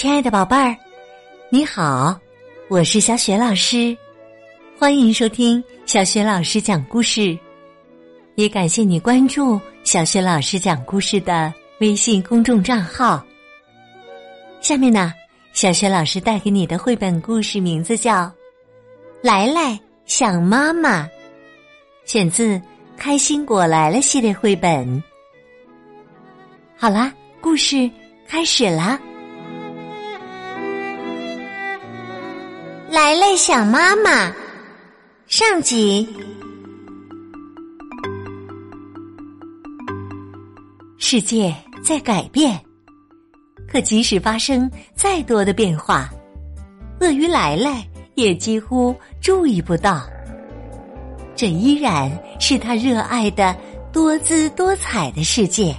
亲爱的宝贝儿，你好，我是小雪老师，欢迎收听小雪老师讲故事，也感谢你关注小雪老师讲故事的微信公众账号。下面呢，小雪老师带给你的绘本故事名字叫《来来想妈妈》，选自《开心果来了》系列绘本。好啦，故事开始啦。来来想妈妈，上集。世界在改变，可即使发生再多的变化，鳄鱼来来也几乎注意不到。这依然是他热爱的多姿多彩的世界。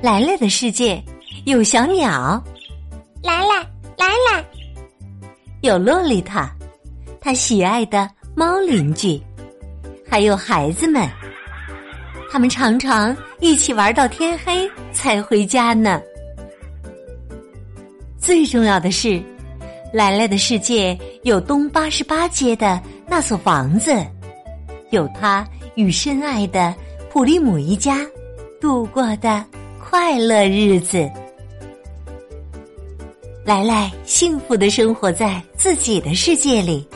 来来的世界有小鸟，来来来来。有洛丽塔，他喜爱的猫邻居，还有孩子们，他们常常一起玩到天黑才回家呢。最重要的是，来来的世界有东八十八街的那所房子，有他与深爱的普利姆一家度过的快乐日子。来来，幸福的生活在自己的世界里。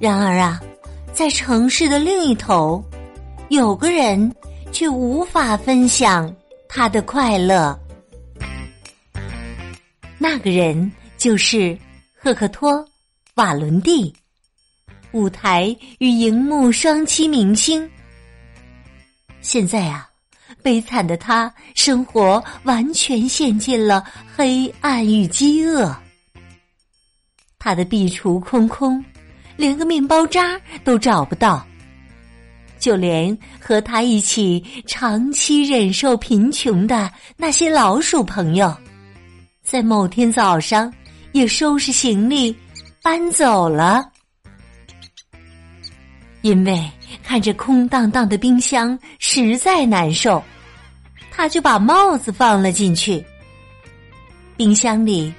然而啊，在城市的另一头，有个人却无法分享他的快乐。那个人就是赫克托·瓦伦蒂，舞台与荧幕双栖明星。现在啊。悲惨的他，生活完全陷进了黑暗与饥饿。他的壁橱空空，连个面包渣都找不到。就连和他一起长期忍受贫穷的那些老鼠朋友，在某天早上也收拾行李搬走了，因为。看着空荡荡的冰箱，实在难受，他就把帽子放了进去。冰箱里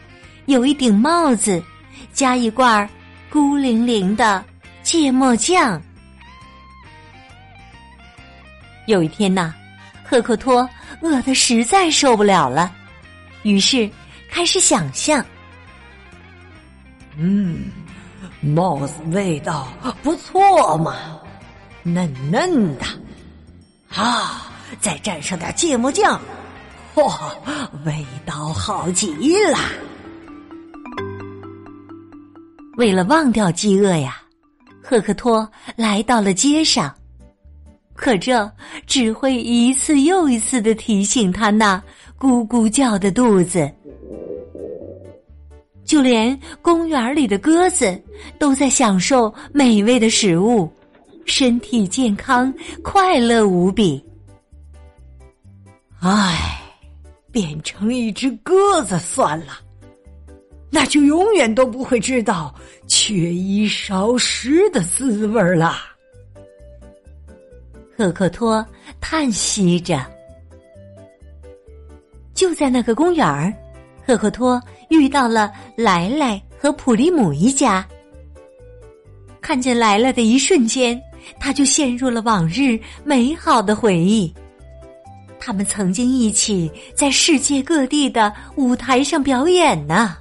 有一顶帽子，加一罐孤零零的芥末酱。有一天呐，赫克托饿得实在受不了了，于是开始想象：嗯，帽子味道不错嘛。嫩嫩的，啊！再蘸上点芥末酱，嚯，味道好极了。为了忘掉饥饿呀，赫克托来到了街上，可这只会一次又一次的提醒他那咕咕叫的肚子。就连公园里的鸽子都在享受美味的食物。身体健康，快乐无比。唉，变成一只鸽子算了，那就永远都不会知道缺衣少食的滋味了。赫克托叹息着。就在那个公园儿，赫克托遇到了莱莱和普利姆一家。看见来了的一瞬间。他就陷入了往日美好的回忆。他们曾经一起在世界各地的舞台上表演呢。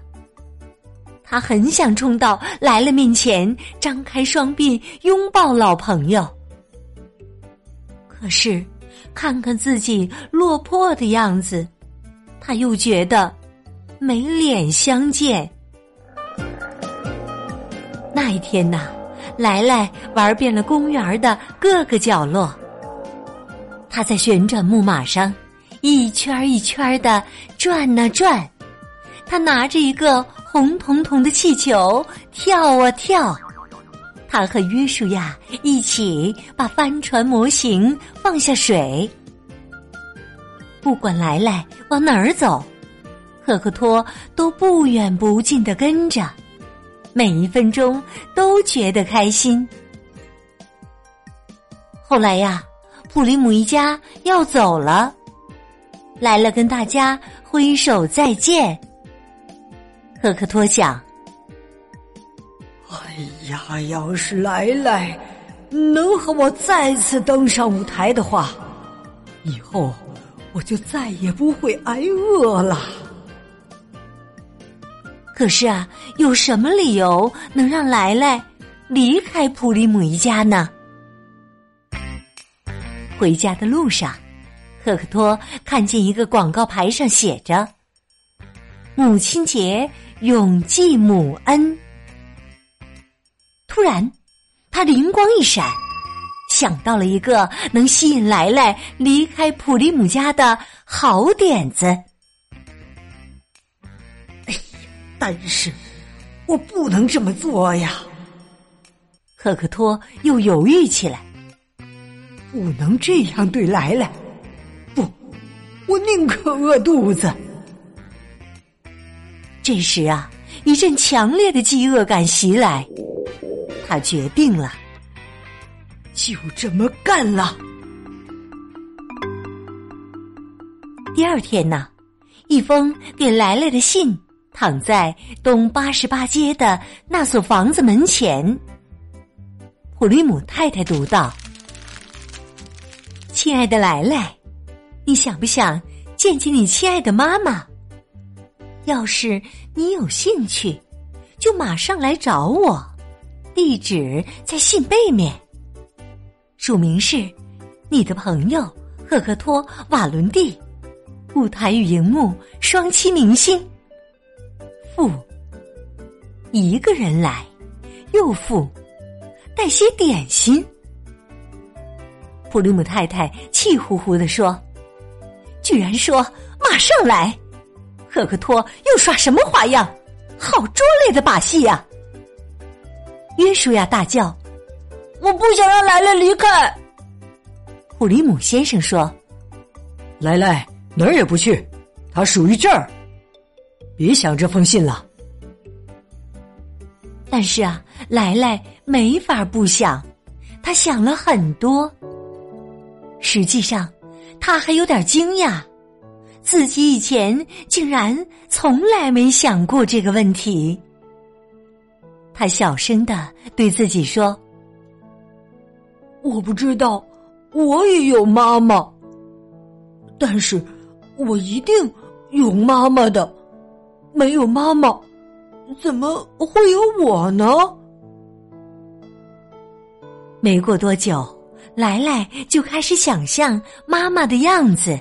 他很想冲到来了面前，张开双臂拥抱老朋友。可是，看看自己落魄的样子，他又觉得没脸相见。那一天呐。来来玩遍了公园的各个角落。他在旋转木马上一圈一圈的转啊转，他拿着一个红彤彤的气球跳啊跳。他和约书亚一起把帆船模型放下水。不管来来往哪儿走，赫克托都不远不近的跟着。每一分钟都觉得开心。后来呀，普利姆一家要走了，来了跟大家挥手再见。赫克托想：哎呀，要是来来能和我再次登上舞台的话，以后我就再也不会挨饿了。可是啊，有什么理由能让来来离开普利姆一家呢？回家的路上，赫克托看见一个广告牌上写着：“母亲节永记母恩。”突然，他灵光一闪，想到了一个能吸引来来离开普利姆家的好点子。但是我不能这么做呀！赫克托又犹豫起来，不能这样对莱莱。不，我宁可饿肚子。这时啊，一阵强烈的饥饿感袭来。他决定了，就这么干了。第二天呢，一封给莱莱的信躺在东八十八街的那所房子门前。普利姆太太读道：“亲爱的来来，你想不想见见你亲爱的妈妈？要是你有兴趣，就马上来找我。”地址在信背面，署名是你的朋友赫克托·瓦伦蒂，舞台与荧幕双栖明星。附一个人来，又附带些点心。普利姆太太气呼呼的说：“居然说马上来！赫克托又耍什么花样？好拙劣的把戏呀！”约书亚大叫：“我不想让莱莱离开。”普里姆先生说：“莱莱哪儿也不去，他属于这儿。别想这封信了。”但是啊，来来没法不想，他想了很多。实际上，他还有点惊讶，自己以前竟然从来没想过这个问题。他小声的对自己说：“我不知道，我也有妈妈，但是我一定有妈妈的。没有妈妈，怎么会有我呢？”没过多久，来来就开始想象妈妈的样子。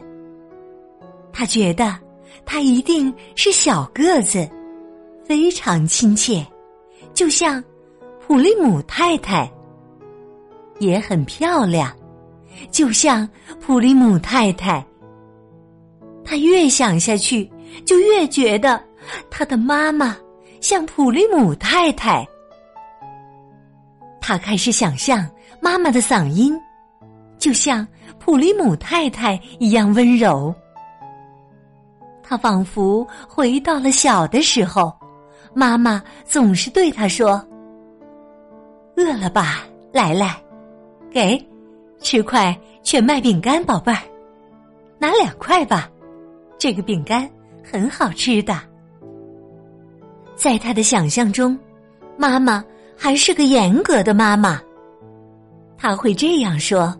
他觉得她一定是小个子，非常亲切。就像普利姆太太也很漂亮，就像普利姆太太。他越想下去，就越觉得他的妈妈像普利姆太太。他开始想象妈妈的嗓音，就像普利姆太太一样温柔。他仿佛回到了小的时候。妈妈总是对他说：“饿了吧，来来，给吃块全麦饼干，宝贝儿，拿两块吧，这个饼干很好吃的。”在他的想象中，妈妈还是个严格的妈妈，他会这样说：“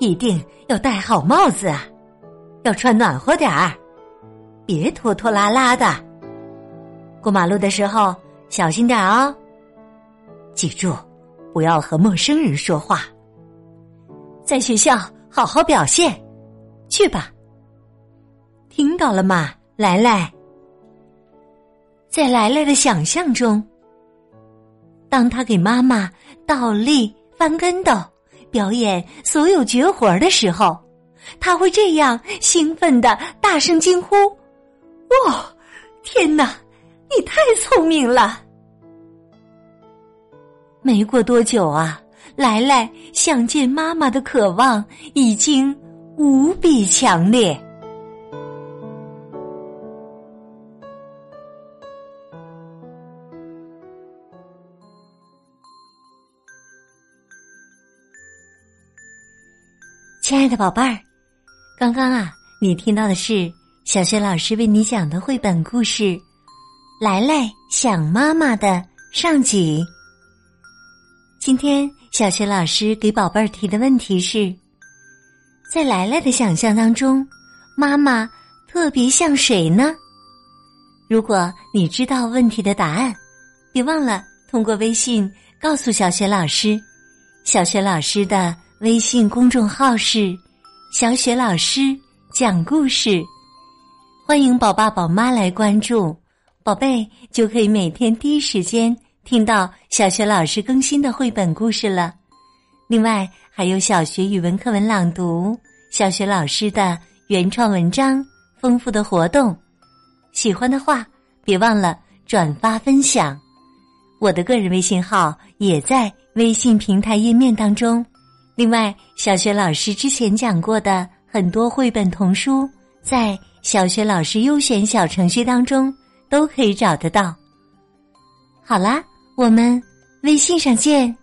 一定要戴好帽子啊，要穿暖和点儿，别拖拖拉拉的。”过马路的时候小心点哦！记住，不要和陌生人说话。在学校好好表现，去吧。听到了吗，来来？在来来的想象中，当他给妈妈倒立、翻跟斗、表演所有绝活的时候，他会这样兴奋的大声惊呼：“哇，天哪！”你太聪明了。没过多久啊，来来想见妈妈的渴望已经无比强烈。亲爱的宝贝儿，刚刚啊，你听到的是小学老师为你讲的绘本故事《来来想妈妈》的上集。今天，小学老师给宝贝儿提的问题是：在来来的想象当中，妈妈特别像谁呢？如果你知道问题的答案，别忘了通过微信告诉小学老师。小学老师的微信公众号是“小雪老师讲故事”。欢迎宝爸宝妈来关注，宝贝就可以每天第一时间听到小学老师更新的绘本故事了。另外，还有小学语文课文朗读、小学老师的原创文章、丰富的活动。喜欢的话，别忘了转发分享。我的个人微信号也在微信平台页面当中。另外，小学老师之前讲过的很多绘本童书，在。小学老师优选小程序当中都可以找得到。好啦，我们微信上见。